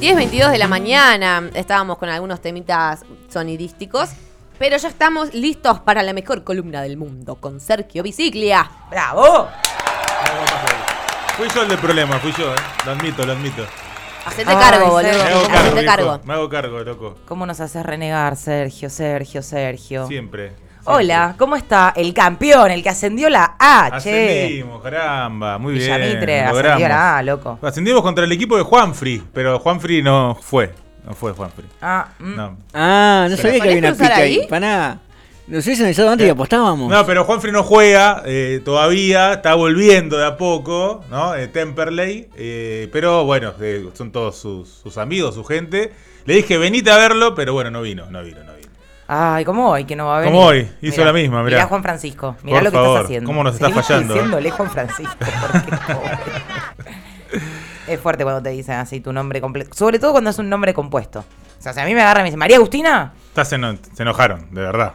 10.22 de la mañana. Estábamos con algunos temitas sonidísticos. Pero ya estamos listos para la mejor columna del mundo con Sergio Biciclia. ¡Bravo! Fui yo el del problema, fui yo, ¿eh? Lo admito, lo admito. Hacete Ay, cargo, boludo. Me hago cargo, Hacete viejo. cargo. Me hago cargo, loco. ¿Cómo nos haces renegar, Sergio, Sergio, Sergio? Siempre. Hola, ¿cómo está el campeón, el que ascendió la A, che? Ascendimos, caramba, muy bien. Villamitre ascendió logramos. la A, loco. Ascendimos contra el equipo de Juanfri, pero Juanfri no fue. No fue Juanfri. Ah, mm. No. Ah, no ¿Lo sabía que había una pica ahí. ahí? Para nada. Nos hubiesen avisado antes y apostábamos. No, pero Juanfri no juega eh, todavía, está volviendo de a poco, ¿no? Eh, Temperley, eh, pero bueno, eh, son todos sus, sus amigos, su gente. Le dije, venite a verlo, pero bueno, no vino, no vino, no vino. Ay, ¿cómo hoy que no va a venir? Como hoy, hizo la misma, mirá. Mirá Juan Francisco, mirá Por lo que favor, estás haciendo. cómo nos está Seguí fallando, diciéndole Juan Francisco, porque. Es fuerte cuando te dicen así tu nombre completo. Sobre todo cuando es un nombre compuesto. O sea, si a mí me agarran y me dicen, María Agustina, Está- se, eno- se enojaron, de verdad.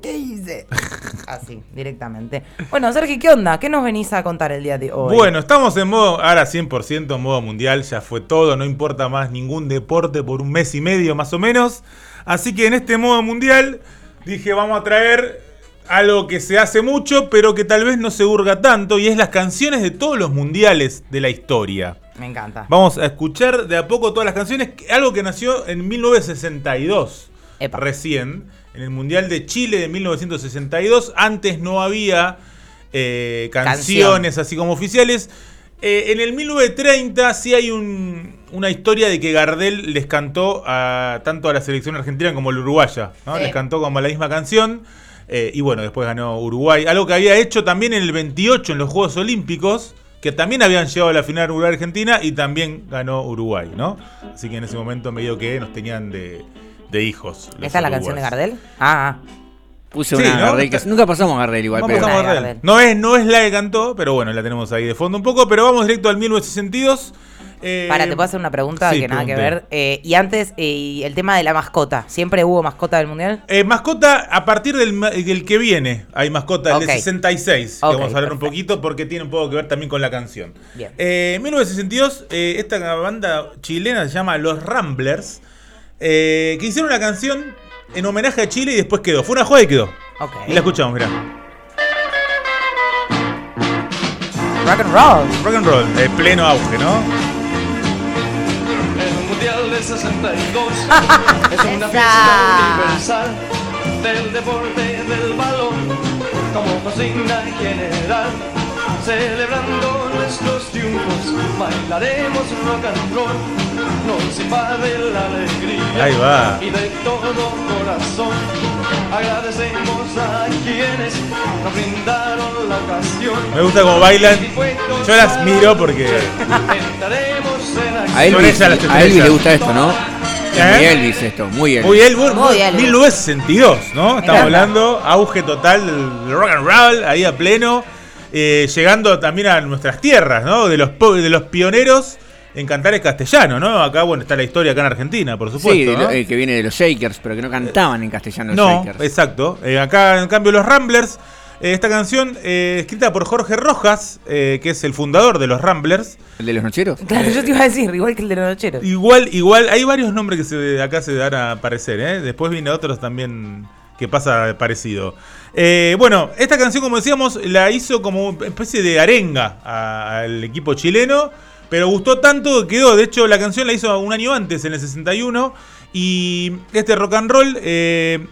¿Qué hice? Así, directamente. Bueno, Sergio, ¿qué onda? ¿Qué nos venís a contar el día de hoy? Bueno, estamos en modo, ahora 100% en modo mundial, ya fue todo, no importa más ningún deporte por un mes y medio más o menos. Así que en este modo mundial dije, vamos a traer algo que se hace mucho, pero que tal vez no se hurga tanto, y es las canciones de todos los mundiales de la historia. Me encanta. Vamos a escuchar de a poco todas las canciones, algo que nació en 1962, Epa. recién, en el Mundial de Chile de 1962. Antes no había eh, canciones así como oficiales. Eh, en el 1930 sí hay un- una historia de que Gardel les cantó a, tanto a la selección argentina como a la uruguaya. ¿no? Sí. Les cantó como la misma canción. eh, y bueno, después ganó Uruguay. Algo que había hecho también en el 28 en los Juegos Olímpicos. Que también habían llegado a la final Uruguay-Argentina y también ganó Uruguay, ¿no? Así que en ese momento medio que nos tenían de, de hijos. ¿Esta es la canción de. Gardel? Ah, ah. Puse Sí, una ¿no? Gardel que- Nunca pasamos a Gardel igual, Vamos pero. a Gardel. Gardel. No es, no es la que cantó, pero bueno, la tenemos ahí de fondo un poco. Pero vamos directo al 1962. Eh, Para, te puedo hacer una pregunta sí, que nada que ver. Eh, y antes, eh, el tema de la mascota. ¿Siempre hubo mascota del mundial? Eh, mascota, a partir del, del que viene, hay mascota, el Ok. de 66. que Ok, vamos a hablar un poquito porque tiene un poco que ver también con la canción. Bien. Eh, en 1962, eh, esta banda chilena se llama Los Ramblers, eh, que hicieron una canción en homenaje a Chile y después quedó. Fue una joda y quedó. Ok. Y la escuchamos, mirá. Rock and roll. Rock and roll, de pleno auge, ¿no? El Mundial del 62 es una fiesta universal del deporte del balón como consigna general. Celebrando nuestros triunfos, bailaremos rock and roll, nos invade la alegría Ahí va. y de todo corazón agradecemos a quienes nos brindaron la ocasión. Me gusta cómo bailan. Yo las miro porque. A. Elvis, a Elvis le gusta esto, ¿no? ¿Eh? Muy Elvis esto, muy Elvis. Muy Elwood, Muy Elwood. 1962, ¿no? Estamos hablando, auge total del rock and roll, ahí a pleno, eh, llegando también a nuestras tierras, ¿no? De los, po- de los pioneros en cantar el castellano, ¿no? Acá, bueno, está la historia acá en Argentina, por supuesto. Sí, ¿no? el que viene de los Shakers, pero que no cantaban en castellano los No, Shakers. exacto. Eh, acá, en cambio, los Ramblers, eh, esta canción eh, escrita por Jorge Rojas, eh, que es el fundador de los Ramblers. ¿El de los nocheros? Claro, yo te iba a decir, igual que el de los nocheros. Igual, igual, hay varios nombres que se, acá se dan a aparecer, ¿eh? Después viene otros también que pasa parecido. Eh, bueno, esta canción, como decíamos, la hizo como una especie de arenga al equipo chileno, pero gustó tanto que quedó. De hecho, la canción la hizo un año antes, en el 61, y este rock and roll eh,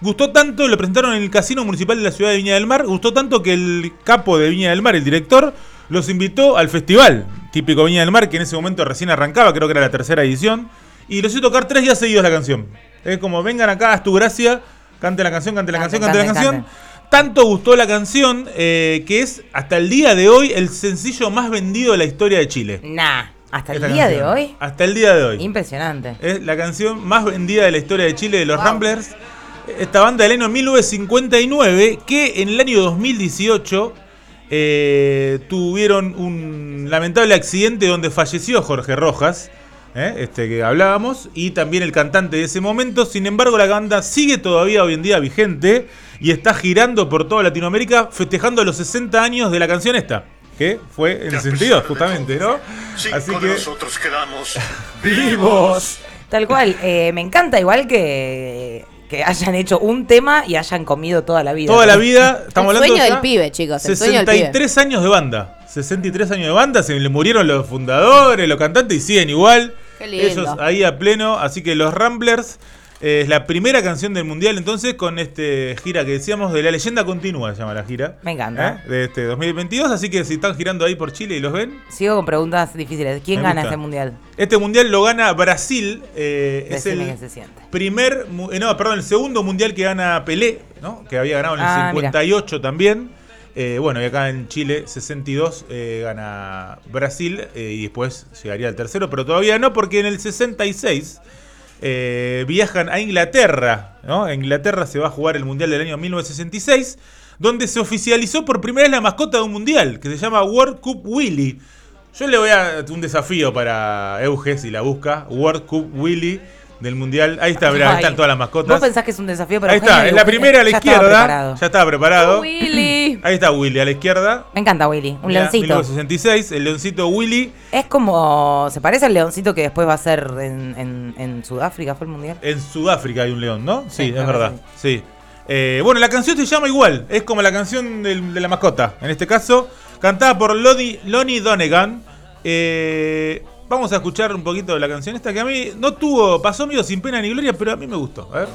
gustó tanto, lo presentaron en el Casino Municipal de la Ciudad de Viña del Mar, gustó tanto que el capo de Viña del Mar, el director, los invitó al festival típico Viña del Mar, que en ese momento recién arrancaba, creo que era la tercera edición, y los hizo tocar tres días seguidos la canción. Es como, vengan acá, haz tu gracia, cante la canción, cante la canción, cante la canción. Tanto gustó la canción eh, que es hasta el día de hoy el sencillo más vendido de la historia de Chile. Nah, hasta el Esta día de hoy. Hasta el día de hoy. Impresionante. Es la canción más vendida de la historia de Chile de los Wow. Ramblers. Esta banda del año 1959 que en el año 2018 eh, tuvieron un lamentable accidente donde falleció Jorge Rojas, eh, este que hablábamos, y también el cantante de ese momento. Sin embargo, la banda sigue todavía hoy en día vigente y está girando por toda Latinoamérica festejando los 60 años de la canción esta. que fue en el 62, justamente, ¿no? Así que nosotros quedamos Vivos. Tal cual. eh, me encanta igual que, que hayan hecho un tema y hayan comido toda la vida. toda la vida, estamos el hablando sueño ya del pibe, chicos. El sueño del pibe. 63 años de banda. 63 años de banda, se le murieron los fundadores, los cantantes y siguen igual. Qué lindo. Ellos ahí a pleno. Así que los Ramblers eh, es la primera canción del mundial entonces con este gira que decíamos de la leyenda continua, se llama la gira. Me encanta. ¿eh? De este 2022. Así que si están girando ahí por Chile y los ven, Sigo con preguntas difíciles. ¿Quién gana gusta. este mundial? este mundial lo gana Brasil. eh, es el qué se siente. primer, eh, no, perdón, el segundo mundial que gana Pelé, ¿no? Que había ganado en el Ah, mira. 58 también. Eh, bueno, y acá en Chile, 62, eh, gana Brasil eh, y después llegaría al tercero, pero todavía no, porque en el 66 eh, viajan a Inglaterra, ¿no? En Inglaterra se va a jugar el Mundial del año 1966, donde se oficializó por primera vez la mascota de un mundial, que se llama World Cup Willy. Yo le voy a un desafío para Euge, si la busca, World Cup Willy del Mundial. Ahí está, mirá, ahí están todas las mascotas. ¿Vos pensás que es un desafío para Ahí Eugenio? está, es la primera a la ya estaba izquierda. preparado. Ya estaba preparado. Willy. Ahí está Willy a la izquierda. Me encanta Willy, un Mirá, leoncito. 1966, el leoncito Willy Es como. Se parece al leoncito que después va a ser en, en- en Sudáfrica, fue el mundial. En Sudáfrica hay un león, ¿no? Sí, Sí, es verdad. Sí. Eh, bueno, la canción se llama igual. Es como la canción del- de la mascota. En este caso, cantada por Loni, Lonnie Donegan. Eh, vamos a escuchar un poquito de la canción esta que a mí no tuvo, pasó medio sin pena ni gloria, pero a mí me gustó. A ver.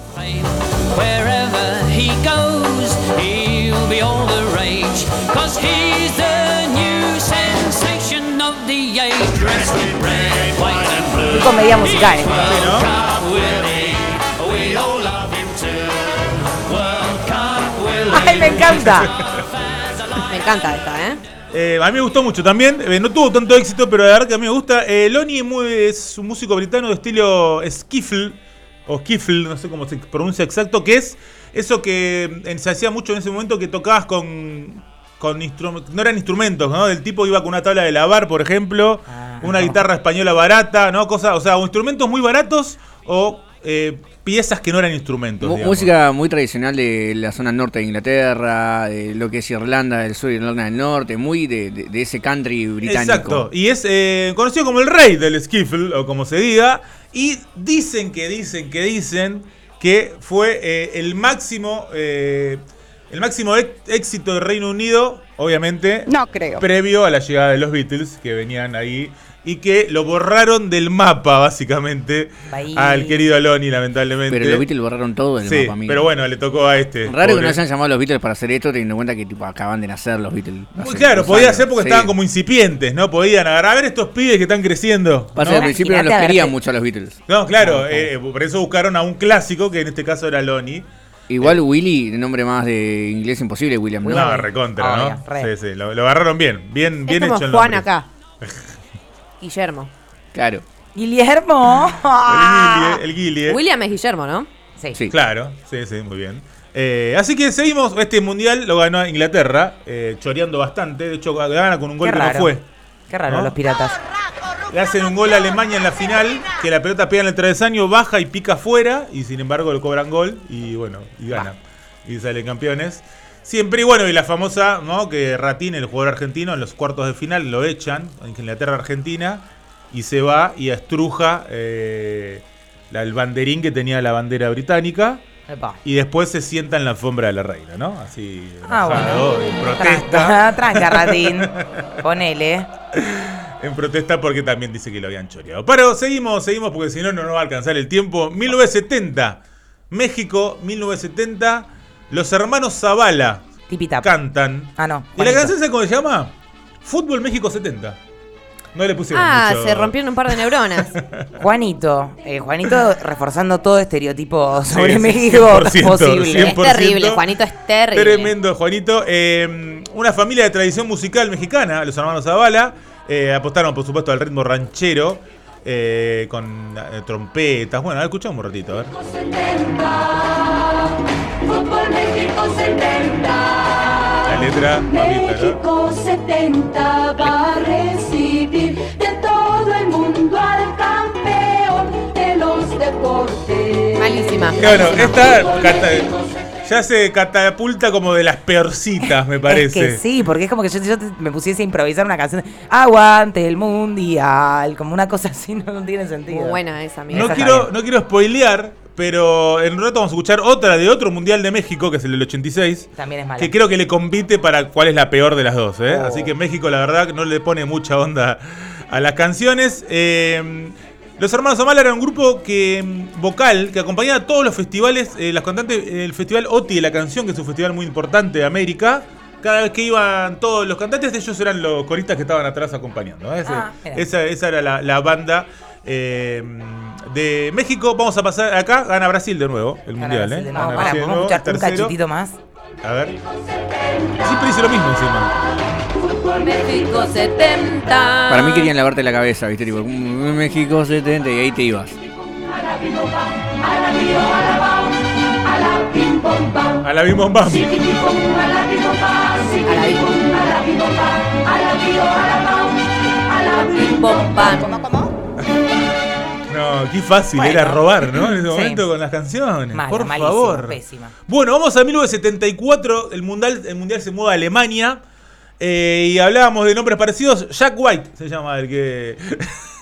Wherever he goes, he'll be all the rage. Cause he's the new sensation of the age. Dressed in red, white and blue. Muy comedia musical. ¿eh? Sí, ¿no? Cup Willie, we all love him too. World Cup Willie. ¡Ay, me encanta! Me encanta esta, ¿eh? Eh, a mí me gustó mucho también. Eh, no tuvo tanto éxito, pero la verdad que a mí me gusta. Eh, Lonnie es un músico británico de estilo skiffle, o skiffle, no sé cómo se pronuncia exacto, que es eso que se hacía mucho en ese momento que tocabas con. con no eran instrumentos, ¿no? El tipo iba con una tabla de lavar, por ejemplo, Ah. una guitarra española barata, ¿no? Cosa, o sea, o instrumentos muy baratos o eh, piezas que no eran instrumentos. Digamos. música muy tradicional de la zona norte de Inglaterra, de lo que es Irlanda del Sur, Irlanda del Norte, muy de, de- de ese country británico. Exacto. Y es eh, conocido como el rey del skiffle, o como se diga. Y dicen que dicen que dicen que fue eh, el máximo. eh, el máximo éxito del Reino Unido, obviamente. No creo. Previo a la llegada de los Beatles, que venían ahí. Y que lo borraron del mapa, básicamente. Al querido Aloni, lamentablemente. Pero los Beatles borraron todo del Sí, mapa, amigo. pero bueno, le tocó a este. Raro que pobre. no hayan llamado a los Beatles para hacer esto, teniendo en cuenta que tipo acaban de nacer los Beatles. Muy hace claro, podía años. ser porque Sí. estaban como incipientes, ¿no? Podían agarrar a ver estos pibes que están creciendo. Pasa ¿no? que al principio no los querían mucho a los Beatles. No, claro, eh, por eso buscaron a un clásico, que en este caso era Lonnie. Igual Willy, el nombre más de inglés imposible, William. ¿no? No, recontra, ¿no? re. Sí, sí, lo, lo agarraron bien, bien, bien es como hecho el Juan nombre. acá. Guillermo. Claro. Guillermo. El Guille, el. William es Guillermo, ¿no? Sí. Sí. Claro, sí, sí, muy bien. Eh, así que seguimos, este mundial lo ganó Inglaterra, eh, choreando bastante, de hecho gana con un gol que no fue. Qué raro ¿No? los piratas. Le hacen un gol a Alemania en la final, que la pelota pega en el travesaño, baja y pica afuera, y sin embargo le cobran gol, y bueno, y gana. Y salen campeones. Siempre, y bueno, y la famosa, ¿no? Que Ratín, el jugador argentino, en los cuartos de final lo echan, en Inglaterra-Argentina, y se va y estruja eh, el banderín que tenía la bandera británica. Epa. Y después se sienta en la alfombra de la reina, ¿no? Así, Ah, bueno. en protesta. Tranca, tranca, Ratín. Ponele. En protesta porque también dice que lo habían choreado. Pero seguimos, seguimos porque si no, no nos va a alcanzar el tiempo. 1970. México, 1970. Los hermanos Zavala Tipitap. cantan. Ah, no. ¿Y la canción sabe cómo se llama? Fútbol México 70. No le pusieron Ah, mucho. se rompieron un par de neuronas. Juanito. Eh, Juanito reforzando todo estereotipo sobre sí, México 100%, posible. es terrible, Juanito es terrible. Tremendo, Juanito. Eh, una familia de tradición musical mexicana, los hermanos Zavala, eh, apostaron, por supuesto, al ritmo ranchero, eh, con eh, trompetas. Bueno, a ver, escuchamos un ratito, a ver. Fútbol México 70. La letra, mamita, ¿no? México 70 va a recibir de todo el mundo al campeón de los deportes. Malísima. Que bueno, esta ya se catapulta como de las peorcitas, me parece. Es que sí, porque es como que yo, yo me pusiese a improvisar una canción. Aguante el mundial. Como una cosa así, no, no tiene sentido. Muy buena esa, amiga. No Esa quiero, no quiero spoilear, pero en un rato vamos a escuchar otra de otro mundial de México, que es el del 86. También es mala. Que creo que le compite para cuál es la peor de las dos. ¿eh? Oh. Así que México, la verdad, que no le pone mucha onda a las canciones. Eh, los hermanos Omala eran un grupo que mm, vocal que acompañaba a todos los festivales, eh, las cantantes, el festival OTI de la canción, que es un festival muy importante de América. Cada vez que iban todos los cantantes, ellos eran los coristas que estaban atrás acompañando. ¿eh? Ese- Ah, esa, esa era la, la banda eh, de México. Vamos a pasar acá, gana Brasil de nuevo, el Gana mundial. Brasil ¿eh? de Gana Brasil de ¿podemos escuchar un tercero. cachitito más? A ver. Siempre dice lo mismo encima. México 70. Para mí querían lavarte la cabeza, ¿viste? Tipo, "Mm, México 70 y ahí te ibas. A la bim bom bam. Bim, bom, bam. No, qué fácil Bueno. era robar, ¿no? En ese Sí. momento con las canciones. Mala, por favor. pésima. Bueno, vamos a 1974. El mundial, el mundial se mueve a Alemania. eh, y hablábamos de nombres parecidos. Jack White se llama el que.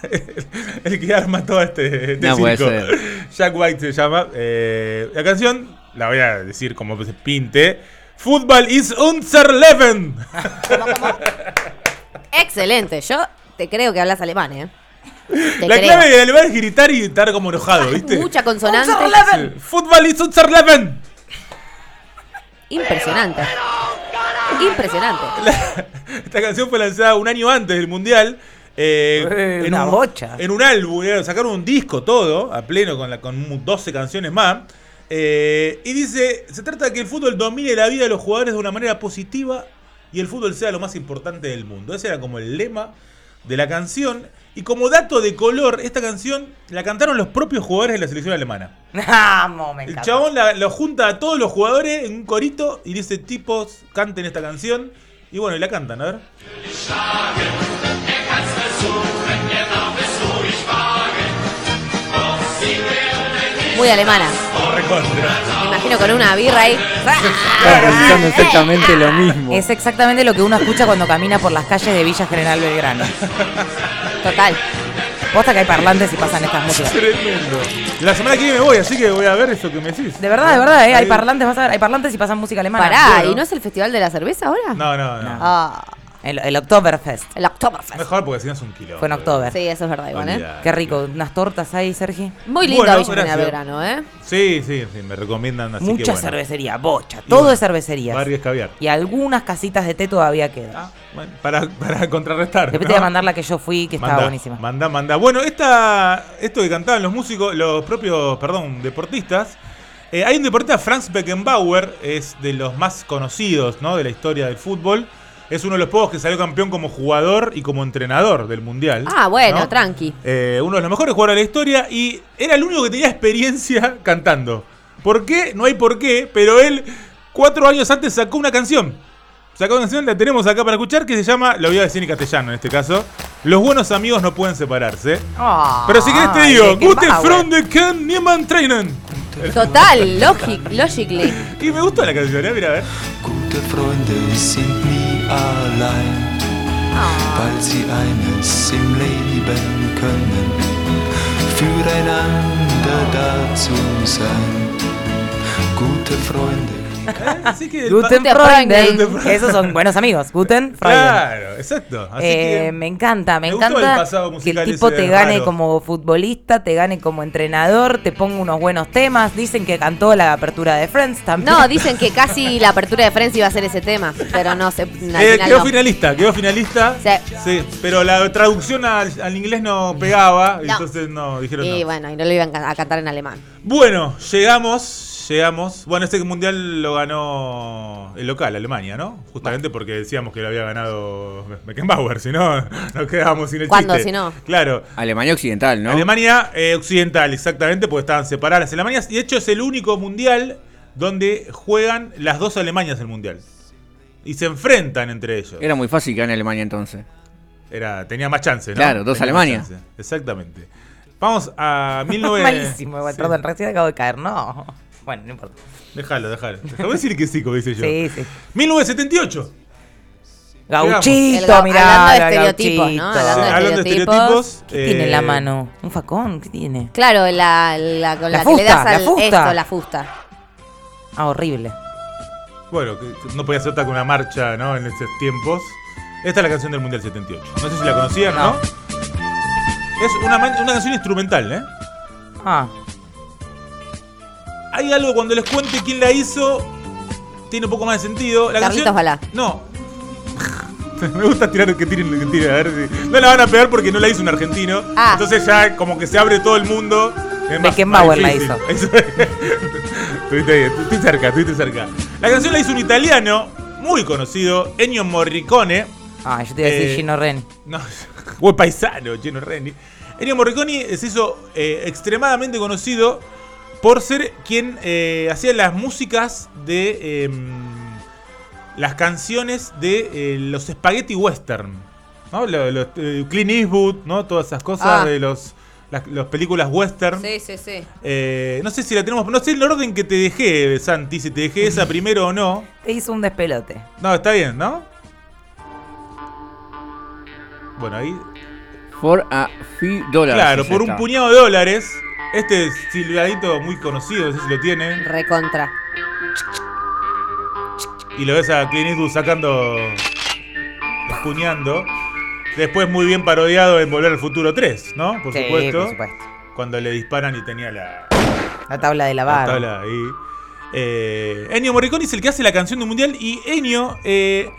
el que arma todo este, este No puede circo. ser. Jack White se llama. Eh, la canción, la voy a decir como se pinte. Football is unser Leben. Excelente. Yo te creo que hablas alemán, ¿eh? Te La creo. clave del alemán es gritar y estar como enojado, ¿viste? Mucha consonante. Sí. Football is unser Leben. Impresionante. Impresionante. Esta canción fue lanzada un año antes del mundial. eh, Eh, una un, bocha. En un álbum, eh, sacaron un disco todo, a pleno, con, la, con 12 canciones más. Eh, y dice: Se trata de que el fútbol domine la vida de los jugadores de una manera positiva y el fútbol sea lo más importante del mundo. Ese era como el lema de la canción. Y como dato de color, esta canción la cantaron los propios jugadores de la selección alemana. Vamos, me El chabón la- lo junta a todos los jugadores en un corito y dice, tipos, canten esta canción. Y bueno, y la cantan, a ver. Muy alemana. Me imagino con una birra ahí. Pensando exactamente lo mismo. Es exactamente lo que uno escucha cuando camina por las calles de Villa General Belgrano. Total. Posta que hay parlantes y pasan estas músicas. Tremendo. La semana que viene me voy, así que voy a ver eso que me decís. De verdad, de verdad, ¿eh? hay parlantes, vas a ver, hay parlantes y pasan música alemana. Pará, bueno. ¿y no es el Festival de la Cerveza ahora? No, no, no. Ah, El, el Oktoberfest. el Oktoberfest. Mejor porque si no es un kilo. Fue en Oktober. Sí, eso es verdad, igual, ¿eh? Olvidate. Qué rico. Unas tortas ahí, Sergi. Muy lindo Bueno, gracias. Belgrano, ¿eh? Sí, sí, sí, me recomiendan así que Mucha bueno. cervecería, bocha. Y Todo bueno, es cervecería. Caviar. Y algunas casitas de té todavía quedan. Ah, bueno, para, para contrarrestar. Después ¿no? te voy a mandar la que yo fui, que estaba Manda, buenísima. Manda, manda. Bueno, esta, esto que cantaban los músicos, los propios, perdón, deportistas. eh, hay un deportista, Franz Beckenbauer, es de los más conocidos ¿no? de la historia del fútbol. Es uno de los pocos que salió campeón como jugador y como entrenador del mundial. Ah, bueno, ¿no? tranqui. Eh, uno de los mejores jugadores de la historia y era el único que tenía experiencia cantando. ¿Por qué? No hay por qué, pero él cuatro años antes sacó una canción. Sacó una canción, la tenemos acá para escuchar, que se llama, lo voy a decir en castellano en este caso, Los buenos amigos no pueden separarse. Pero si querés te digo, Gute. Freunde können niemand trennen. Total, logic, logically. Y me gustó la canción, ¿eh? Mira, a ver. Allein, weil sie eines im Leben können, füreinander da zu sein. Gute Freunde. Así que. Guten. Freunde. Esos son buenos amigos. Guten Freunde. Claro, exacto. Así Eh, que. me encanta, me, me gustó el encanta que el tipo te gane raro. como futbolista, te gane como entrenador, te ponga unos buenos temas. Dicen que cantó la apertura de Friends también. No, dicen que casi la apertura de Friends iba a ser ese tema, pero no sé. al Eh, final quedó no. finalista, quedó finalista. Sí. pero la traducción al, al inglés no pegaba, No. entonces no, dijeron Y no. bueno, y no lo iban a cantar en alemán. Bueno, llegamos, llegamos. Bueno, este mundial lo ganó el local, Alemania, ¿no? Justamente porque decíamos que lo había ganado Beckenbauer, si no, nos quedábamos sin el ¿Cuándo, chiste. si no? Claro. Alemania Occidental, ¿no? Alemania eh, Occidental, exactamente, porque estaban separadas las Alemanias. Y de hecho es el único mundial donde juegan las dos Alemanias el mundial. Y se enfrentan entre ellos. Era muy fácil que gane Alemania entonces. Era, tenía más chance, ¿no? Claro, dos Tenía más Alemania. chance. Exactamente. Vamos a 19... Malísimo, Sí. perdón, recién acabo de caer, no. Bueno, no importa. Déjalo, déjalo. Déjame decir que sí, como dice yo. Sí, sí. 1978. Gauchito, El ga- mirá. hablando de estereotipos, ¿no? Hablando de Hablando de estereotipos. estereotipos. ¿Qué tiene en eh, la mano? ¿Un facón? ¿Qué tiene? Claro, la, la, con La la, que le fusta, das la al fusta. esto, la fusta. Ah, horrible. Bueno, no podía ser otra que una marcha, ¿no? En esos tiempos. Esta es la canción del Mundial 78. No sé si la conocían, ¿no? No. Es una, una canción instrumental, ¿eh? Ah, Hay algo cuando les cuente quién la hizo, tiene un poco más de sentido. La Carlitos canción, Balá. No. Me gusta tirar que tiren, que tiren, a ver si. No la van a pegar porque no la hizo un argentino. Ah. Entonces ya como que se abre todo el mundo. Beckenbauer la hizo. Estuviste ahí, estuviste cerca, estuviste cerca. La canción la hizo un italiano muy conocido, Ennio Morricone. ah, yo te iba a decir Eh, Gino Ren. No, buen paisano, Gino Reni. Ennio Morricone se hizo eh, extremadamente conocido por ser quien eh, hacía las músicas de em, las canciones de eh, los spaghetti western. ¿no? Lo- lo- eh, Clint Eastwood, ¿no? Todas esas cosas Ah. de los, las, las películas western. Sí, sí, sí. Eh, no sé si la tenemos, no sé el orden que te dejé, Santi, si te dejé esa primero o no. Te hizo un despelote. No, está bien, ¿no? Bueno, ahí For a few dollars. Claro, por un puñado de dólares. Este silbadito muy conocido, no sé si lo tienen. Recontra. Y lo ves a Clint Eastwood sacando. Espuñando. Después muy bien parodiado en Volver al Futuro 3, ¿no? Por Sí, supuesto. por supuesto. Cuando le disparan y tenía la, La tabla de la lavar. tabla ahí. Eh, Ennio Morricone es el que hace la canción del mundial. Y Ennio, eh,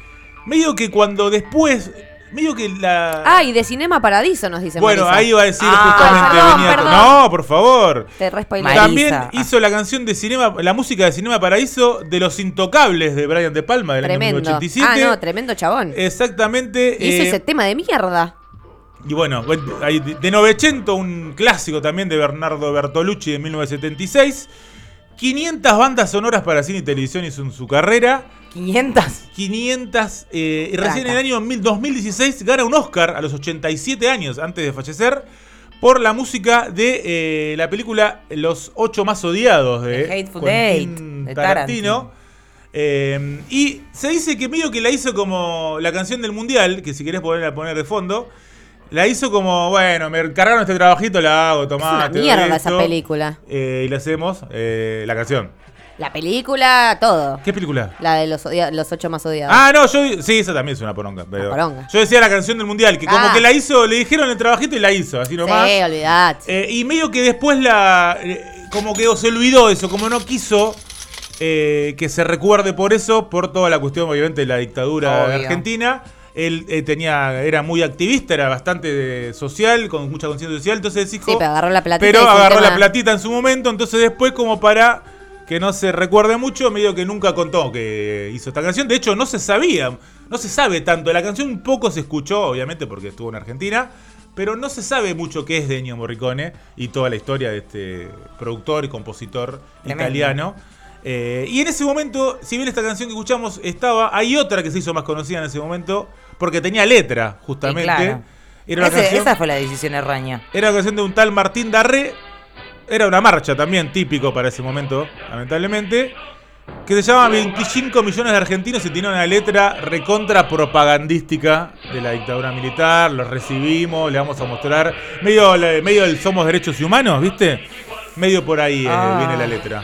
medio que cuando después. Medio que la. Ah, y de Cinema Paradiso nos dice bueno, Marisa. ahí iba a decir Ah, justamente. perdón, venía con- perdón. No, por favor. Te. También Ah. hizo la canción de cinema, la música de Cinema Paraíso de Los Intocables de Brian De Palma del Tremendo. año 1987. Ah, no, tremendo chabón. Exactamente. Hizo eh, ese tema de mierda. y bueno, de Novecento, un clásico también de Bernardo Bertolucci de 1976. 500 bandas sonoras para cine y televisión hizo en su carrera. 500. 500. eh, y recién en el año mil- 2016 gana un Oscar a los 87 años antes de fallecer por la música de eh, la película Los ocho más odiados de The Hateful Quentin Eight, de Tarantino. Tarantino. Eh, y se dice que medio que la hizo como la canción del mundial, que si querés ponerla poner de fondo, la hizo como, bueno, me encargaron este trabajito, la hago, Es tomá. una doy mierda esa película. Eh, y le hacemos eh, la canción. La película, todo. ¿Qué película? La de los, odia- los ocho más odiados. Ah, no, yo. Sí, esa también es una poronga. pero- poronga. Yo decía la canción del mundial, que como Ah. que la hizo, le dijeron el trabajito y la hizo, así nomás. sí, olvidate. Eh, y medio que después la. eh, como que se olvidó eso, como no quiso eh, que se recuerde por eso, por toda la cuestión, obviamente, de la dictadura de Obvio. Argentina. Él eh, tenía, era muy activista, era bastante eh, social, con mucha conciencia social, entonces dijo. sí, pero agarró la platita. Pero agarró la platita en su momento, entonces después como para que no se recuerde mucho, medio que nunca contó que hizo esta canción. De hecho, no se sabía, no se sabe tanto. La canción un poco se escuchó, obviamente, porque estuvo en Argentina, pero no se sabe mucho qué es de Ennio Morricone y toda la historia de este productor y compositor Tremendo. italiano. Eh, y en ese momento, si bien esta canción que escuchamos estaba, hay otra que se hizo más conocida en ese momento, porque tenía letra, justamente. claro. Era una Ese- canción- esa fue la decisión erraña. era la canción de un tal Martín Darré. Era una marcha también, típico para ese momento, lamentablemente. Que se llama 25 millones de argentinos y tiene una letra recontra propagandística de la dictadura militar. Los recibimos, le vamos a mostrar. Medio, medio del Somos Derechos y Humanos, ¿viste? Medio por ahí eh, Ah. viene la letra.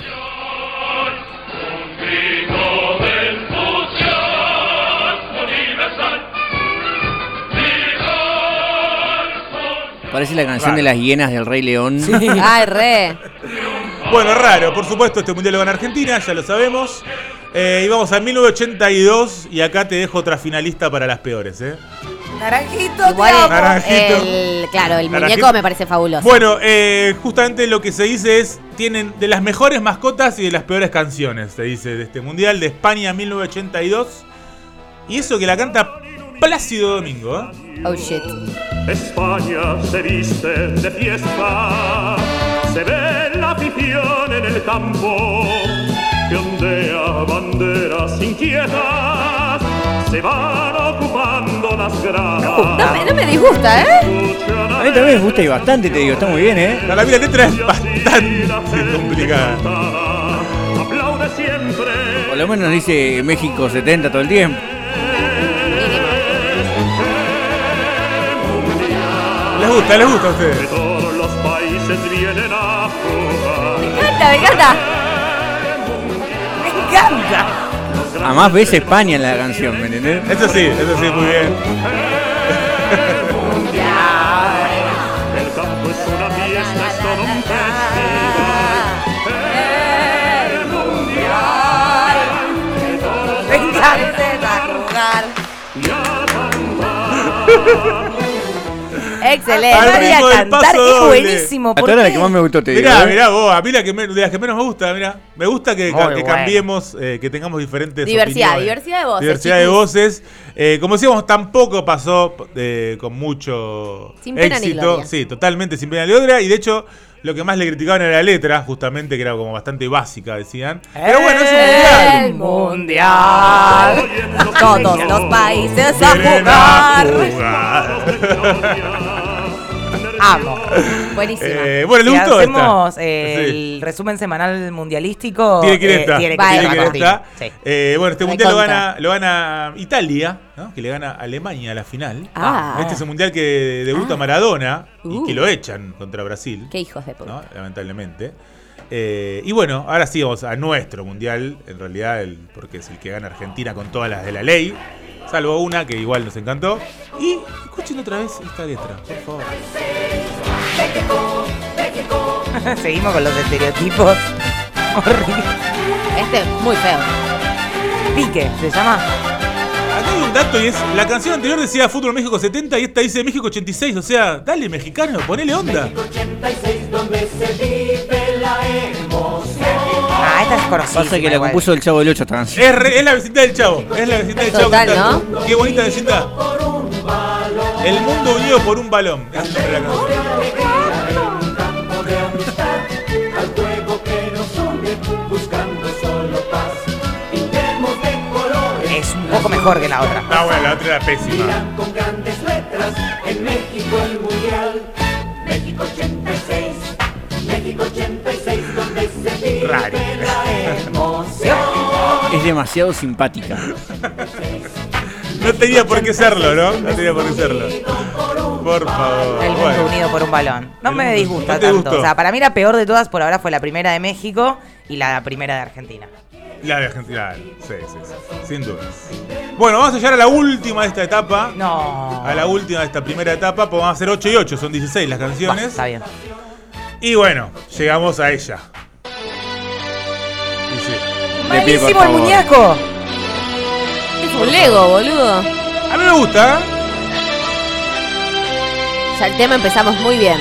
Parece la canción Raro. de las hienas del Rey León. Ay, re. Bueno, raro, por supuesto, este mundial lo gana Argentina, ya lo sabemos. Eh, y vamos a 1982 y acá te dejo otra finalista para las peores, ¿eh? Naranjito, Igual te amo. Naranjito. el, claro, el Naranjito. muñeco me parece fabuloso. Bueno, eh, justamente lo que se dice es, tienen de las mejores mascotas y de las peores canciones, se dice, de este Mundial de España 1982. Y eso que la canta Plácido Domingo, ¿eh? Oh shit. España se viste de fiesta, se ve la afición en el campo, que ondea banderas inquietas, se van ocupando las gradas. No me, no me disgusta, ¿eh? A mí también me gusta y bastante, te digo, está muy bien, ¿eh? La, la letra es bastante complicada. Por lo menos dice México 70 todo el tiempo. Les gusta, les gusta a ustedes. Todos los países vienen a jugar. Me encanta, me encanta. Me encanta. Además ves España en la canción, ¿me entendés? Eso sí, eso sí, muy bien. Excelente. Al María ritmo del cantar paso es doble. buenísimo. Hasta ¿Por ahora la que más me gustó te digo. Mirá, ¿eh? mirá vos, a mí la que me- de las que menos me gusta, mirá. Me gusta que, Muy que bueno. cambiemos, eh, que tengamos diferentes Diversidad, opiniones. diversidad de voces, Diversidad de voces. Eh, como decíamos, tampoco pasó eh, con mucho Sin pena ni éxito. gloria. Sí, totalmente sin pena ni gloria. Y de hecho, lo que más le criticaban era la letra, justamente, que era como bastante básica, decían. Pero bueno, es un mundial. El mundial. Todos los países a Vienen a jugar. Amo. Buenísima. Eh, bueno, ¿le Si gustó hacemos esta? eh, Sí. el resumen semanal mundialístico. Tiene que ir eh, esta. tiene que ir esta. Sí. Eh, bueno, este mundial lo gana, lo gana Italia, ¿no? que le gana a Alemania a la final. Ah. Este es un mundial que debuta Ah. Maradona y Uh. que lo echan contra Brasil, Qué hijos de puta. ¿no? lamentablemente. Eh, y bueno, ahora sí vamos a nuestro mundial, en realidad, el, porque es el que gana Argentina con todas las de la ley, salvo una que igual nos encantó. Y escuchen otra vez esta letra, por favor. Seguimos con los estereotipos. Horrible. Este es muy feo. Pique, se llama. Acá hay un dato y es, la canción anterior decía Fútbol México 70 y esta dice México 86, o sea, dale mexicano, ponele onda. Ah, esta es conocida. Pasa que la compuso el Chavo del 8 esta canción. Es, re- es la vecindad del chavo, es la vecindad del chavo. Total, cantando. Qué bonita vecindad. El mundo unido por un balón. Es el nombre de la canción. Es un poco mejor que la otra. Ah, bueno, la otra era pésima. Demasiado simpática. No tenía por qué serlo, ¿no? No tenía por qué serlo. Por favor. El mundo Bueno. unido por un balón. No me disgusta ¿no te tanto. gustó? O sea, para mí la peor de todas por ahora fue la primera de México y la primera de Argentina. La de Argentina, sí, sí, sí, sin dudas. Bueno, vamos a llegar a la última de esta etapa. No. A la última de esta primera etapa, pues vamos a hacer 8 y 8, son 16 las canciones. está bien. Y bueno, llegamos a ella. Y sí. De pie, por ¡Malísimo el favor. muñeco! Es un Lego, boludo. A mí me gusta, ¿eh? Ya el tema empezamos muy bien.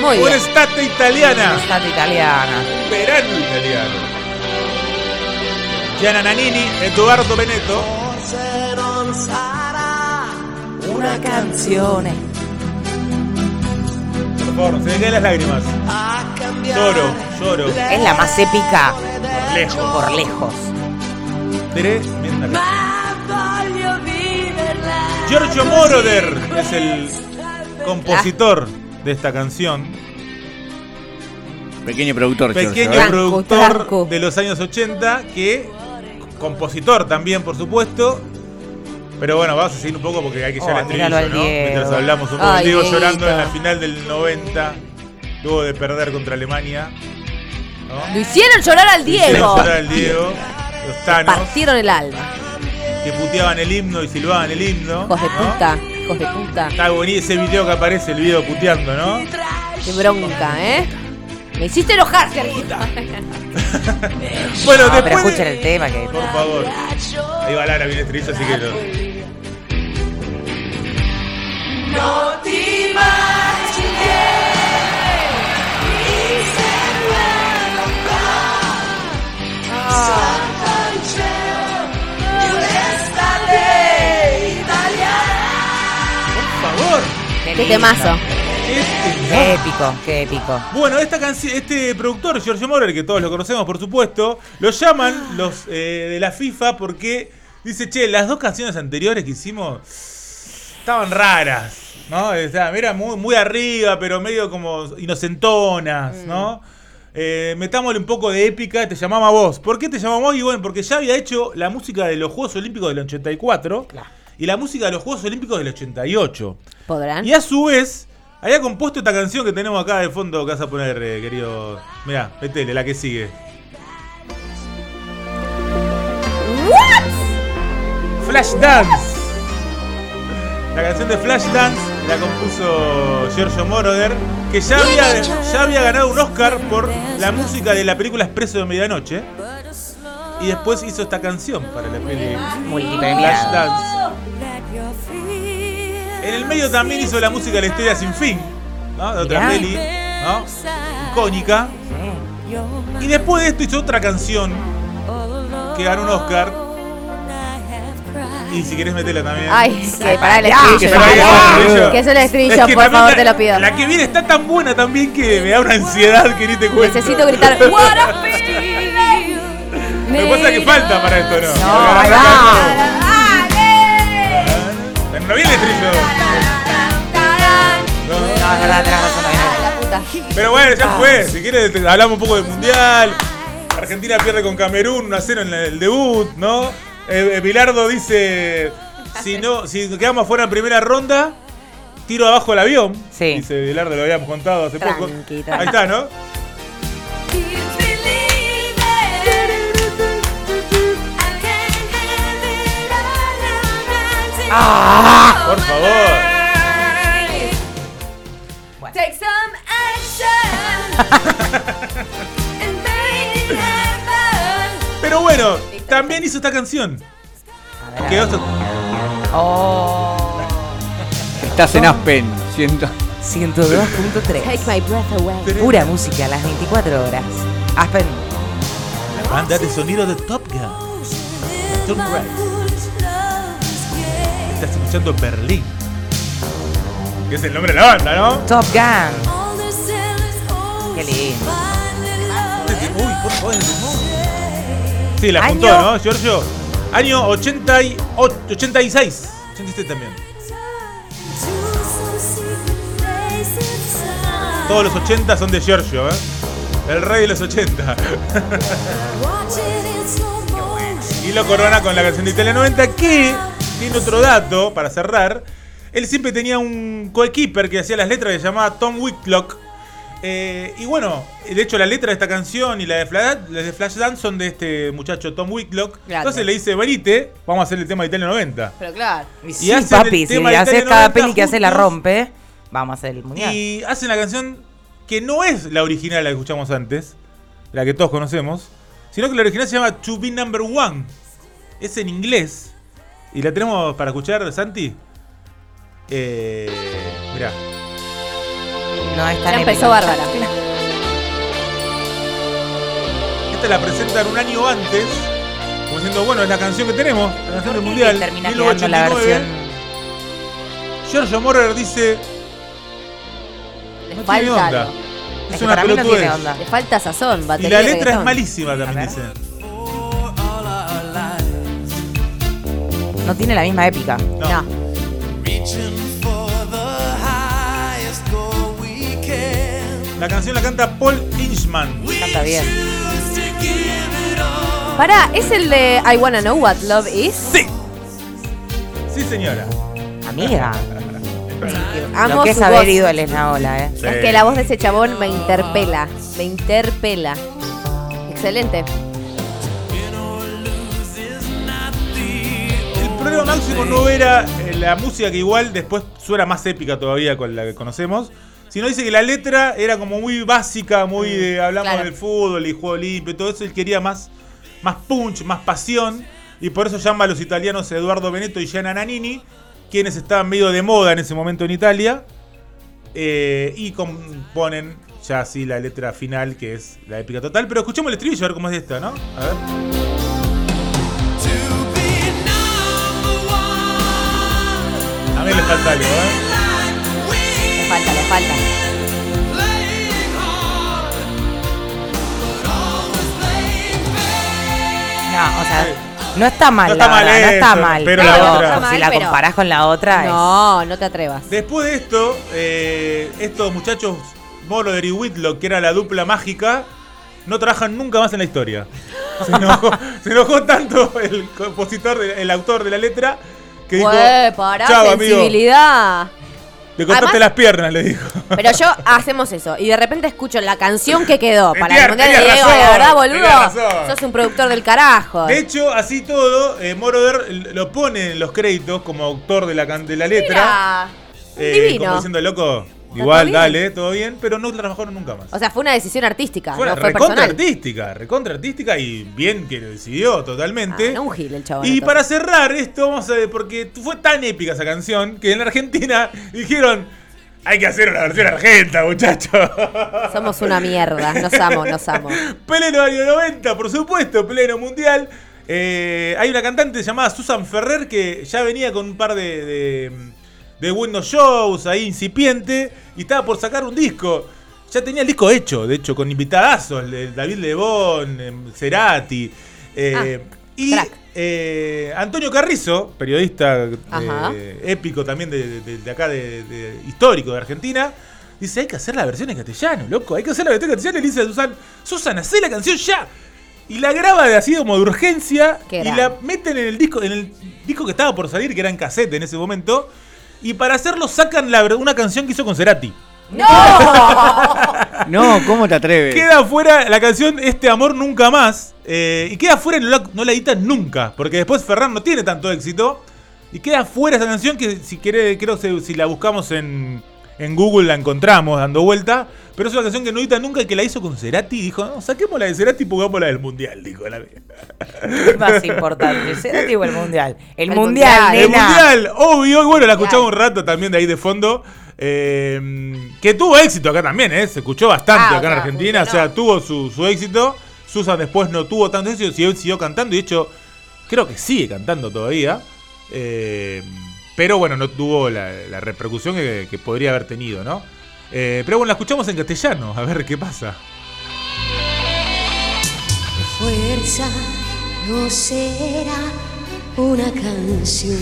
Muy Una bien. estate italiana. Estate italiana. Verano italiano. Gianna Nannini, Edoardo Benetto. Una canción. Por favor, se me caen las lágrimas. Lloro, lloro. Es la más épica Por lejos. por lejos. Tremenda. Giorgio Moroder es el compositor de esta canción. Pequeño productor, Pequeño Giorgio, ¿eh? Tranco, productor tranco. de los años 80 que compositor también, por supuesto. Pero bueno, vamos a seguir un poco porque hay que llegar Oh, al estribillo, ¿no? Mientras hablamos un poco. Ay, Diego Dieguito. llorando en la final del 90, luego de perder contra Alemania. ¿No? Lo hicieron llorar al Hicieron Diego. llorar al Diego, los Thanos, Partieron el alma. que puteaban el himno y silbaban el himno. Hijos de ¿no? puta. Hijos de puta. Está bonito ese video que aparece, el video puteando, ¿no? Qué bronca, ¿eh? Me hiciste enojar, Sergio. Bueno, No, pero después. de- escuchen el tema que. Por favor. Ahí va Lara, viene estribillo, así que lo. Qué temazo. Qué épico, qué épico. Bueno, esta canción, este productor, Giorgio Moroder, que todos lo conocemos, por supuesto, lo llaman los eh, de la FIFA porque dice, che, las dos canciones anteriores que hicimos estaban raras, ¿no? O sea, eran muy, muy arriba, pero medio como inocentonas, ¿no? Eh, metámosle un poco de épica, te llamaba vos. ¿Por qué te llamaba vos? Y bueno, porque ya había hecho la música de los Juegos Olímpicos del 84 y la música de los Juegos Olímpicos del 88. ¿Podrán? Y a su vez, había compuesto esta canción que tenemos acá de fondo que vas a poner, eh, querido. Mirá, metele, la que sigue. Flashdance. La canción de Flashdance la compuso Giorgio Moroder, que ya había, ya había ganado un Oscar por la música de la película Expreso de Medianoche. Y después hizo esta canción para la peli Multipremiado. Flashdance. En el medio también hizo la música de la historia sin fin, ¿no? De otra peli, ¿no? Icónica. Y después de esto hizo otra canción que ganó un Oscar. Y si querés meterla también. Ay, que para el estribillo. que es el estribillo, Es que por favor, la- te lo pido. La que viene está tan buena también que me da una ansiedad que ni te cuento. Necesito gritar. What a que pasa es que falta para esto, ¿no? No, canto- Pero no viene el estribillo. No. Pero bueno, ya fue. Si quieres, hablamos un poco del mundial. Argentina pierde con Camerún 1 a 0 en el debut, ¿no? Eh, eh, Bilardo dice: si no, si quedamos afuera en primera ronda, tiro abajo el avión. Sí. Dice Bilardo, lo habíamos contado hace poco. Ahí está, ¿no? Por favor. Take some action. Pero bueno, también hizo esta canción. A a Oh. Estás en Aspen, siento. 102.3. Take my breath away. Pura música, las 24 horas. Aspen. La banda de sonido de Top Gun. Estás escuchando Berlín. Que es el nombre de la banda, ¿no? Top Gun. Qué lindo. Uy, por favor. Sí, la apuntó, Año. ¿no, Giorgio? Año 80 y o- 86. 86 también. Todos los 80 son de Giorgio, ¿eh? El rey de los 80. y lo corona con la canción de Italia 90 que tiene otro dato para cerrar. Él siempre tenía un coequiper que hacía las letras que se llamaba Tom Whitlock. Eh, y bueno, de hecho la letra de esta canción y la de, Flash, la de Flashdance son de este muchacho Tom. Grande. Entonces le dice, venite, vamos a hacer el tema de Italia 90. Pero claro. Y sí, papi, si haces cada 90 peli que hace la rompe, vamos a hacer el mundial. Y hacen la canción que no es la original, la que escuchamos antes, la que todos conocemos, sino que la original se llama To Be Number One. Es en inglés. Y la tenemos para escuchar, Santi. Eh, mirá. No es tan Ya empezó. Bárbara. Esta la presentan un año antes. Como diciendo, bueno, es la canción que tenemos, la canción del ¿Por qué mundial. termina quedando la 1989. versión? Giorgio Moroder dice. Le No tiene falta onda. algo. Es Es que una para mí no tiene pelotudez. onda. Le falta sazón, Y batería la letra es reggaetón. malísima también, ver. dice. No tiene la misma épica. No. No. La canción la canta Paul Inchman. Canta bien. Pará, ¿es el de I Wanna Know What Love Is? Sí. Sí, señora. Amiga. Amo Lo que es su haber voz. ido al Esnaola, eh. Sí. Es que la voz de ese chabón me interpela. Me interpela. Excelente. El problema máximo no era eh, la música que igual después suena más épica todavía con la que conocemos, sino dice que la letra era como muy básica, muy de hablamos claro. del fútbol y juego limpio y todo eso, él quería más, más punch, más pasión, y por eso llama a los italianos Eduardo Beneto y Gianna Nannini, quienes estaban medio de moda en ese momento en Italia, eh, y componen ya así la letra final que es la épica total, pero escuchemos el estribillo a ver cómo es esta, ¿no? A ver. A mí le falta algo, ¿eh? Le falta, le falta. No, o sea, no está mal, No está la mal verdad, no está eso, mal. pero la pero otra- Está si la pero- comparás con la otra, es- No, no te atrevas. Después de esto, eh, estos muchachos, Moroder y Whitlock, que era la dupla mágica, no trabajan nunca más en la historia. Se enojó, se enojó tanto el compositor, de- el autor de la letra, que dijo, Güey, pará, "Chao, amigo, sensibilidad. Te cortaste las piernas, le dijo. Pero yo hacemos eso y de repente escucho la canción que quedó para el mundial de Diego. La verdad, boludo, sos un productor del carajo. De hecho, así todo, eh, Moroder lo pone en los créditos como autor de la, de la letra. Mira, eh, divino. Como diciendo, loco, igual, dale, todo bien, pero no trabajaron nunca más. O sea, fue una decisión artística, Fue no fue recontra personal. artística, recontra artística y bien que lo decidió totalmente. Ah, no un gil el chabón. y para cerrar esto, vamos a ver, porque fue tan épica esa canción que en la Argentina dijeron, hay que hacer una versión argenta, muchachos. Somos una mierda, nos amo, nos amo. Pleno año 90, por supuesto, pleno mundial. Eh, hay una cantante llamada Susan Ferrer que ya venía con un par de, de, de buenos shows ahí incipiente y estaba por sacar un disco. Ya tenía el disco hecho, de hecho, con invitadazos, David Lebón, em, Cerati. eh, y crack. eh, Antonio Carrizo, periodista eh, épico también de, de- de acá, de, de- histórico de Argentina, dice, hay que hacer la versión en castellano, loco, hay que hacer la versión en castellano. Y le dice a Susan, Susan, hacé la canción ya. Y la graba de así como de urgencia y la meten en el disco, en el disco que estaba por salir, que era en cassette en ese momento. Y para hacerlo sacan la, una canción que hizo con Cerati. No, ¿cómo te atreves? Queda fuera la canción Este Amor Nunca Más. eh, y queda fuera y no la, no la editan nunca. Porque después Ferran no tiene tanto éxito. Y queda fuera esa canción que si quiere, creo que si la buscamos en, en Google la encontramos dando vuelta. Pero es una canción que no edita nunca y que la hizo con Cerati. Dijo, no, saquemos la de Cerati y pongamos la del Mundial. Dijo la ¿Qué más importante? ¿El Cerati o el mundial? El, El mundial, mundial. El nena. mundial, obvio. Y bueno, la escuchamos un rato también de ahí de fondo. eh, que tuvo éxito acá también, ¿eh? Se escuchó bastante Ah, acá o sea, en Argentina. funcionó. O sea, tuvo su, su éxito. Susan después no tuvo tanto éxito, siguió, siguió cantando. Y de hecho, creo que sigue cantando todavía. Eh, pero bueno, no tuvo la, la repercusión que, que podría haber tenido, ¿no? Eh, pero bueno, la escuchamos en castellano, a ver qué pasa. fuerza no será una canción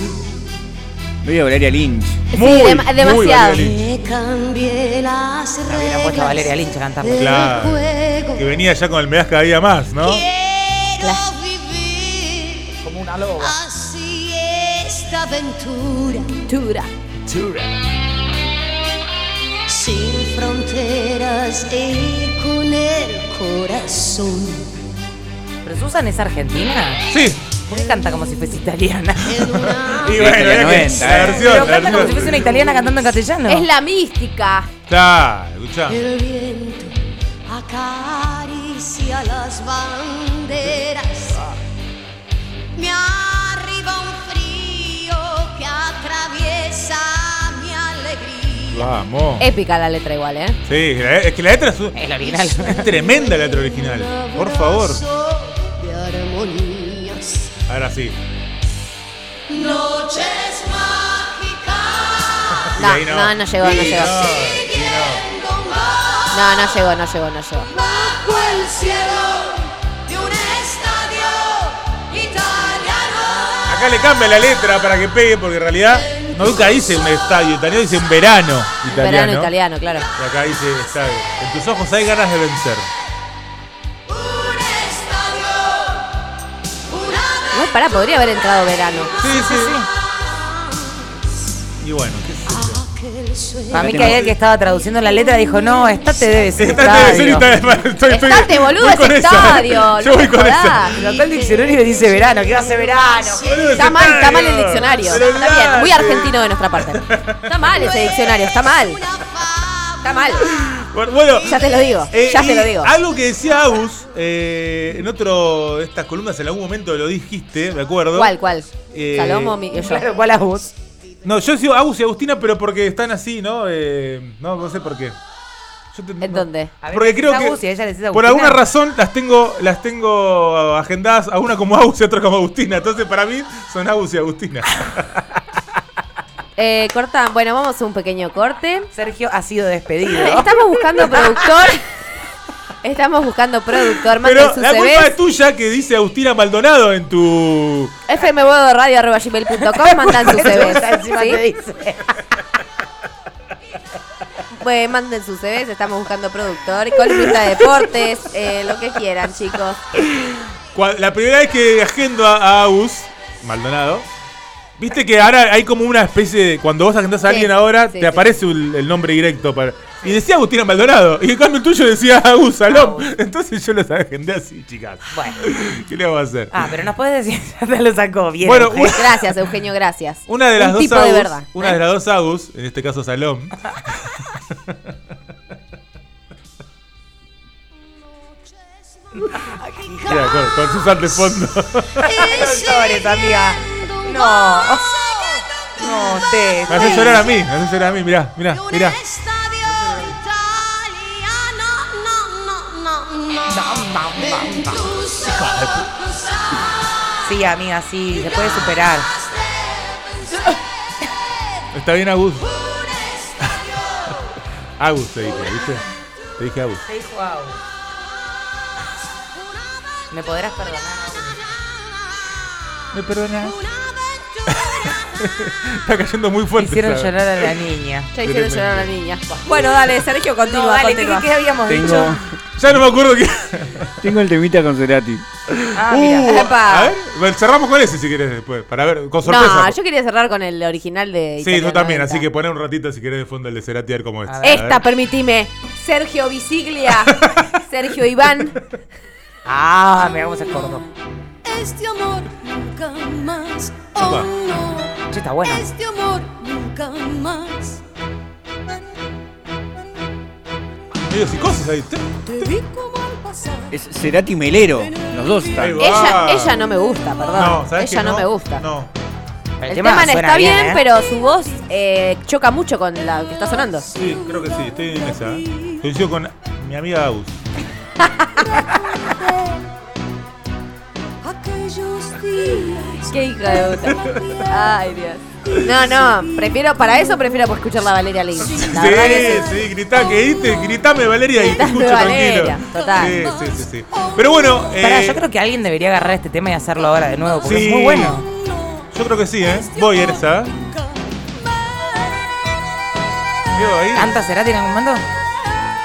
Veo Valeria Lynch. Sí, Muy, muy demasiado. Valeria Lynch. Habían reglas puesto a Valeria Lynch a cantar. Claro. Que venía ya con el me das cada día más, ¿no? Quiero vivir Como una loba. Aventura Tura. sin fronteras e ir con el corazón ¿Pero Susan es argentina? Sí. ¿Por qué canta como si fuese italiana? Y bueno, era que- 90, la eh. versión, Pero la canta como si fuese una italiana cantando en castellano. Es la mística. Claro, escuchá. el viento acaricia las banderas me arriba alegría Vamos. Épica la letra igual, ¿eh? Sí, la- es que la letra es, Es la original. es tremenda la letra original. Por favor. abrazo de armonías Ahora sí. noches mágicas No, ahí no, no llegó, no llegó. No, sí, Siguiendo más No, no llegó, no llegó, no llegó. bajo el cielo de un estadio italiano. no. Acá le cambia la letra para que pegue, porque en realidad no nunca dice un estadio italiano, dice un verano italiano. Verano italiano, claro. Y acá dice estadio. En tus ojos hay ganas de vencer. Un Igual pará, podría haber entrado verano. Sí, sí, Y bueno, yo. Para mí que ayer que estaba traduciendo la letra dijo, no, estate debe ser estadio. Estate, boludo, es estadio. Yo no voy con esa. Pero acá el diccionario dice verano, ¿qué va a ser verano? Está es mal, está mal el diccionario. Está bien, muy argentino de nuestra parte. Está mal ese diccionario, está mal. Está mal. Bueno, Ya te lo digo, Eh, ya te lo digo. Algo que decía Agus, eh, en otro de estas columnas en algún momento lo dijiste, me acuerdo. ¿Cuál, cuál? Eh, ¿Salomo mi- yo? ¿cuál vos? No, yo decía Agus y Agustina, pero porque están así, ¿no? Eh, no, no sé por qué. Yo te- ¿En no. dónde? A Porque creo Agus que y a ella le decís por Agustina. alguna razón las tengo las tengo agendadas a una como Agus y a otra como Agustina. Entonces para mí son Agus y Agustina. Eh, corta, bueno, vamos a un pequeño corte. Sergio ha sido despedido. Estamos buscando productor. Estamos buscando productor. Pero sus la culpa es CVs. tuya que dice Agustina Maldonado en tu... fmbodoradio.gmail.com mandan sus CVs. Encima ¿sí? te dice. Pues manden sus CVs, estamos buscando productor, columnista de deportes, eh, lo que quieran, chicos. La primera vez que agendo a, a Agus Maldonado, viste que ahora hay como una especie de. Cuando vos agendás a Sí, alguien ahora, sí, te sí. aparece el, el nombre directo. Para, y decía Agustina Maldonado. Y en cambio el tuyo decía Agus Salom. Entonces yo los agendé así, chicas. Bueno. ¿Qué le vamos a hacer? Ah, pero nos puedes decir, ya te lo sacó bien. Bueno, Eugenio. Gracias, Eugenio, gracias. Una de las Un dos tipo Agus, de verdad. una de las dos Agus, en este caso Salom. Mira, con, con Susan de fondo. No llores, amiga. No. No, te. Me hace llorar a mí, me hace llorar a mí, mirá, mirá, mirá. Sí, amiga, sí, se puede superar. Está bien Agus. Agus te dije, ¿viste? Te dije Agus. Te dijo Agus. ¿Me podrás perdonar? ¿Me perdonas? Está cayendo muy fuerte. Hicieron llorar a la niña. Ya hicieron llorar a la niña. Bueno, dale, Sergio, continúa. No, dale, ¿qué, continúa. qué habíamos Tengo, dicho? Ya no me acuerdo qué. tengo el temita con Cerati. Ah, Uh, mira. Epa. a ver, cerramos con ese si querés después. Para ver, con sorpresa. No, yo quería cerrar con el original de Sí, Italia tú también, 90. así que poné un ratito si querés de fondo el de Cerati a ver cómo es. A ver. Esta, permitime. Sergio Visiglia. Sergio Iván. Ah, mira cómo se acordó. Este amor nunca más. Oh no. Che, está bueno. Este amor nunca más. Medio psicosis ahí. Te vi como al pasar. Es Cerati Melero, los dos Ahí están. va. Ella, ella no me gusta, perdón. No, ¿sabes ella qué? no, me gusta. No. El, El tema, suena está bien, ¿eh? pero su voz eh, choca mucho con la que está sonando. Sí, creo que sí, estoy en esa. Coincido con mi amiga Agus. Qué hija de puta. Ay, Dios. No, no, prefiero, para eso prefiero pues, escuchar la Valeria Lynch. La sí, verdad que sí. sí, gritá, que diste, gritame Valeria y te escucho Valeria, tranquilo. total. Sí, sí, sí, sí. Pero bueno, eh, Pará, yo creo que alguien debería agarrar este tema y hacerlo ahora de nuevo, porque Sí. es muy bueno. yo creo que sí, ¿eh? Voy a esa. Veo ahí. ¿Canta Cerati en algún momento?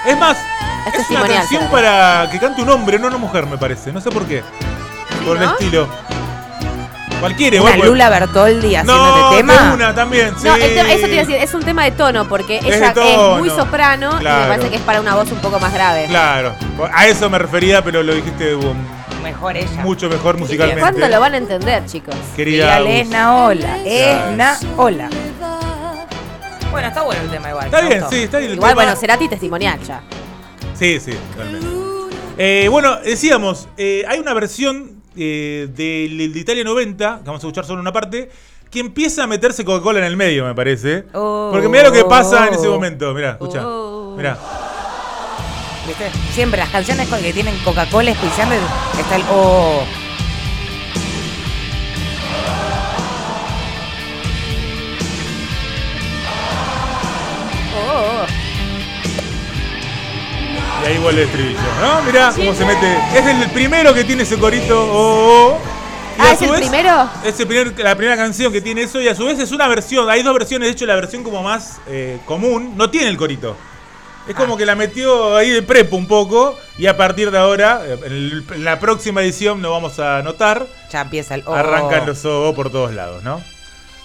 Es más, Es es una canción para que cante un hombre, no una mujer, me parece. No sé por qué. Por el ¿no? estilo. Cualquiera, Una igual. pues. Lula Bertoldi haciendo No, este tema. una también, sí. No, el eso te iba a decir, es un tema de tono, porque Es ella es, muy soprano y me parece que es para una voz un poco más grave. Claro, a eso me refería, pero lo dijiste Mejor ella. mucho mejor musicalmente. ¿Cuándo lo van a entender, chicos? Querida es Naola. Es. Naola. Bueno, está bueno el tema igual. Está bien, gustó. sí, está bien. el Igual, tema. bueno, Cerati testimonial ya. Sí, sí, totalmente. Eh, bueno, decíamos, eh, hay una versión eh, del de Italia 90, que vamos a escuchar solo una parte, que empieza a meterse Coca-Cola en el medio, me parece. Oh. Porque mira lo que pasa en ese momento. Mirá, escucha. Oh. Mirá. ¿Viste? Siempre las canciones que tienen Coca-Cola especial está el. Oh. Y ahí vuelve el estribillo, ¿no? Mirá cómo se mete. Es el primero que tiene ese corito. Oh, oh. Y Ah, ¿es el vez, primero? Es el primer- la primera canción que tiene eso y a su vez es una versión. Hay dos versiones, de hecho la versión como más eh, común no tiene el corito. Es como que la metió ahí de prepo un poco y a partir de ahora, eh, en, la próxima edición lo vamos a notar, Ya empieza el. Oh. arrancan los OO por todos lados, ¿no?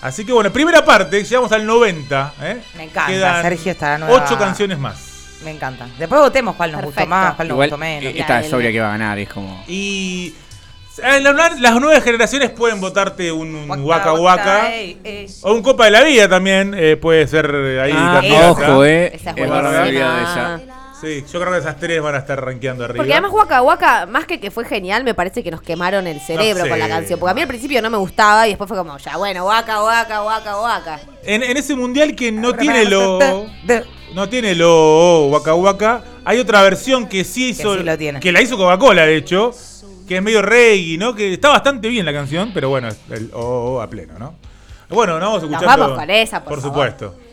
Así que bueno, primera parte, llegamos al 90. ¿eh? Me encanta, Quedan Sergio, esta nueva- Ocho canciones más. Me encanta. Después votemos cuál nos gustó más, cuál nos Igual, gustó menos. eh, esta es obvia que va a ganar, es como. Y eh, la- las nuevas generaciones pueden votarte un, un Waka Waka. ey, ey. O un Copa de la Vida también eh, puede ser eh, ahí Ah, candidata. ojo, eh. Esa es Es buenísima. barbaridad esa. Sí, yo creo que esas tres van a estar rankeando arriba. Porque además Waka Waka, más que que fue genial, me parece que nos quemaron el cerebro No sé. con la canción. Porque a mí al principio no me gustaba y después fue como, ya bueno, Waka Waka Waka Waka. en, en ese mundial que no tiene lo. No tiene lo Waka Waka. Hay otra versión que sí hizo. sí lo tiene. que la hizo Coca-Cola, de hecho. Que es medio reggae, ¿no? Que está bastante bien la canción, pero bueno, es el oh, oh, a pleno, ¿no? Bueno, no vamos a Nos escucharlo. vamos con esa, por favor. supuesto.